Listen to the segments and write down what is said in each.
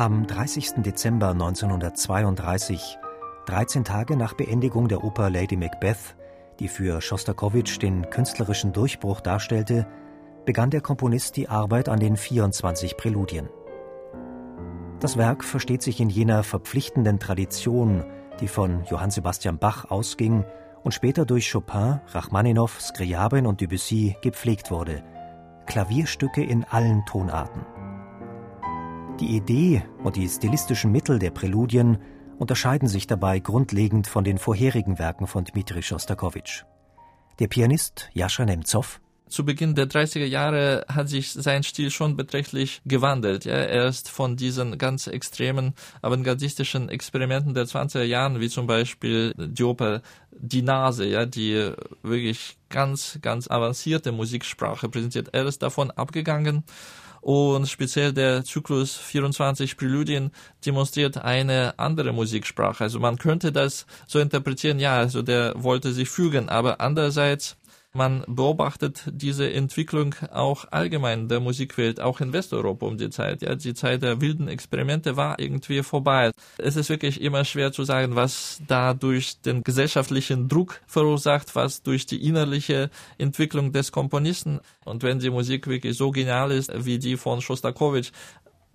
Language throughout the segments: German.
Am 30. Dezember 1932, 13 Tage nach Beendigung der Oper Lady Macbeth, die für Schostakowitsch den künstlerischen Durchbruch darstellte, begann der Komponist die Arbeit an den 24 Präludien. Das Werk versteht sich in jener verpflichtenden Tradition, die von Johann Sebastian Bach ausging und später durch Chopin, Rachmaninow, Scriabin und Debussy gepflegt wurde. Klavierstücke in allen Tonarten. Die Idee und die stilistischen Mittel der Präludien unterscheiden sich dabei grundlegend von den vorherigen Werken von Dmitri Schostakowitsch. Der Pianist Jascha Nemtsov zu Beginn der 30er Jahre hat sich sein Stil schon beträchtlich gewandelt. Ja, er ist von diesen ganz extremen avantgardistischen Experimenten der 20er Jahren, wie zum Beispiel die Oper Die Nase, ja, die wirklich ganz, ganz avancierte Musiksprache präsentiert. Er ist davon abgegangen und speziell der Zyklus 24 Präludien demonstriert eine andere Musiksprache. Also man könnte das so interpretieren, ja, also der wollte sich fügen, aber andererseits man beobachtet diese Entwicklung auch allgemein der Musikwelt, auch in Westeuropa um die Zeit. Ja, die Zeit der wilden Experimente war irgendwie vorbei. Es ist wirklich immer schwer zu sagen, was da durch den gesellschaftlichen Druck verursacht, was durch die innerliche Entwicklung des Komponisten. Und wenn die Musik wirklich so genial ist wie die von Schostakowitsch,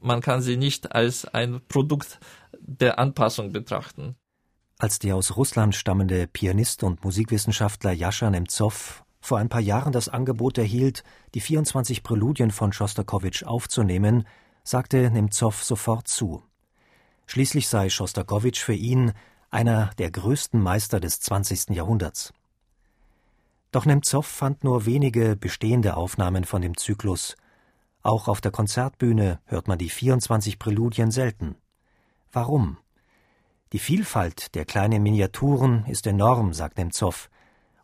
man kann sie nicht als ein Produkt der Anpassung betrachten. Als der aus Russland stammende Pianist und Musikwissenschaftler Jascha Nemtsov vor ein paar Jahren das Angebot erhielt, die 24 Präludien von Schostakowitsch aufzunehmen, sagte Nemtsov sofort zu. Schließlich sei Schostakowitsch für ihn einer der größten Meister des 20. Jahrhunderts. Doch Nemtsov fand nur wenige bestehende Aufnahmen von dem Zyklus. Auch auf der Konzertbühne hört man die 24 Präludien selten. Warum? Die Vielfalt der kleinen Miniaturen ist enorm, sagt Nemtsov,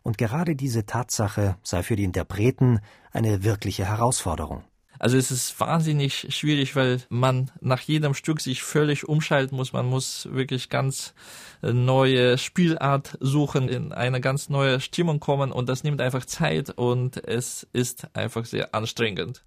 und gerade diese Tatsache sei für die Interpreten eine wirkliche Herausforderung. Also es ist wahnsinnig schwierig, weil man nach jedem Stück sich völlig umschalten muss. Man muss wirklich ganz neue Spielart suchen, in eine ganz neue Stimmung kommen und das nimmt einfach Zeit und es ist einfach sehr anstrengend.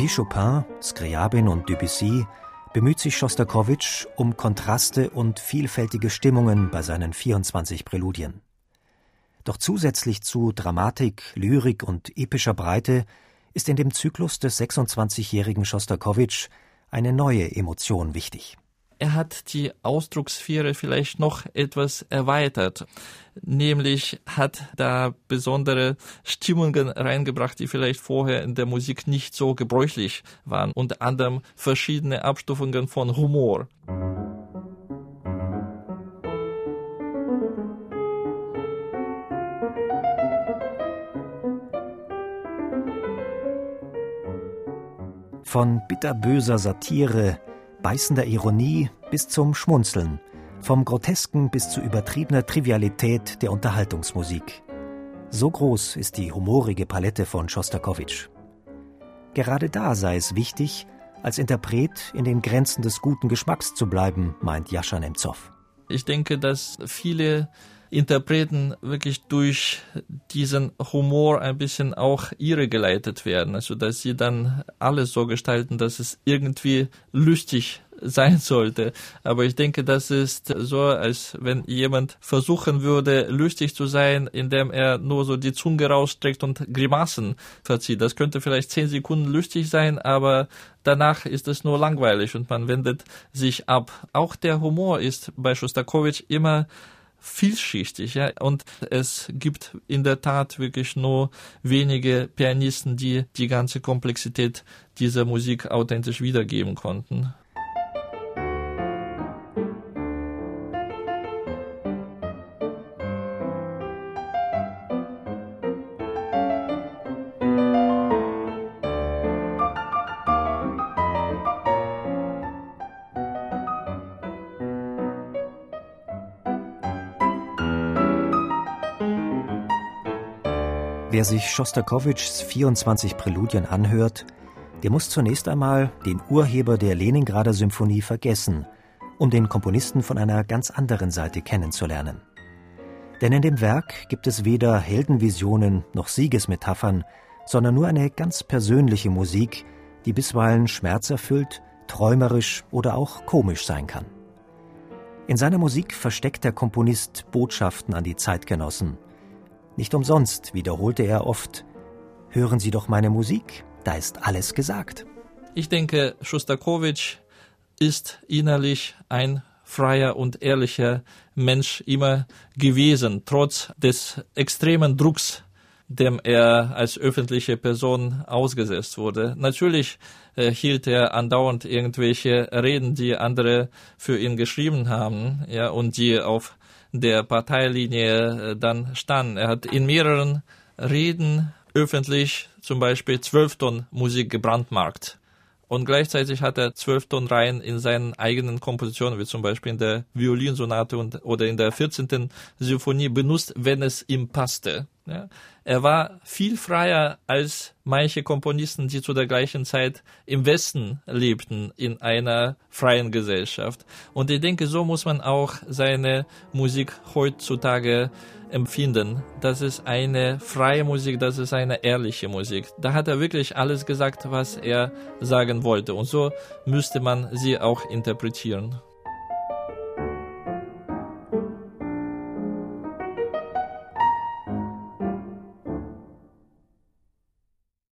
Wie Chopin, Scriabin und Debussy bemüht sich Schostakowitsch um Kontraste und vielfältige Stimmungen bei seinen 24 Präludien. Doch zusätzlich zu Dramatik, Lyrik und epischer Breite ist in dem Zyklus des 26-jährigen Schostakowitsch eine neue Emotion wichtig er hat die Ausdruckssphäre vielleicht noch etwas erweitert. Nämlich hat da besondere Stimmungen reingebracht, die vielleicht vorher in der Musik nicht so gebräuchlich waren. Unter anderem verschiedene Abstufungen von Humor. Von bitterböser Satire beißender Ironie bis zum Schmunzeln, vom Grotesken bis zu übertriebener Trivialität der Unterhaltungsmusik. So groß ist die humorige Palette von Schostakowitsch. Gerade da sei es wichtig, als Interpret in den Grenzen des guten Geschmacks zu bleiben, meint Jascha Nemtsov. Ich denke, dass viele Interpreten wirklich durch diesen Humor ein bisschen auch irre geleitet werden. Also, dass sie dann alles so gestalten, dass es irgendwie lustig sein sollte. Aber ich denke, das ist so, als wenn jemand versuchen würde, lustig zu sein, indem er nur so die Zunge rausstreckt und Grimassen verzieht. Das könnte vielleicht zehn Sekunden lustig sein, aber danach ist es nur langweilig und man wendet sich ab. Auch der Humor ist bei Schostakowitsch immer vielschichtig, ja, und es gibt in der Tat wirklich nur wenige Pianisten, die die ganze Komplexität dieser Musik authentisch wiedergeben konnten. Wer sich Schostakowitschs 24 Präludien anhört, der muss zunächst einmal den Urheber der Leningrader Symphonie vergessen, um den Komponisten von einer ganz anderen Seite kennenzulernen. Denn in dem Werk gibt es weder Heldenvisionen noch Siegesmetaphern, sondern nur eine ganz persönliche Musik, die bisweilen schmerzerfüllt, träumerisch oder auch komisch sein kann. In seiner Musik versteckt der Komponist Botschaften an die Zeitgenossen – nicht umsonst wiederholte er oft Hören Sie doch meine Musik, da ist alles gesagt. Ich denke, Schostakowitsch ist innerlich ein freier und ehrlicher Mensch immer gewesen, trotz des extremen Drucks, dem er als öffentliche Person ausgesetzt wurde. Natürlich äh, hielt er andauernd irgendwelche Reden, die andere für ihn geschrieben haben, ja, und die auf der Parteilinie äh, dann stand. Er hat in mehreren Reden öffentlich zum Beispiel zwölf Tonnen Musik gebrandmarkt. Und gleichzeitig hat er zwölf Tonreihen in seinen eigenen Kompositionen, wie zum Beispiel in der Violinsonate und, oder in der 14. Symphonie benutzt, wenn es ihm passte. Ja. Er war viel freier als manche Komponisten, die zu der gleichen Zeit im Westen lebten, in einer freien Gesellschaft. Und ich denke, so muss man auch seine Musik heutzutage empfinden. Das ist eine freie Musik, das ist eine ehrliche Musik. Da hat er wirklich alles gesagt, was er sagen wollte. Und so müsste man sie auch interpretieren.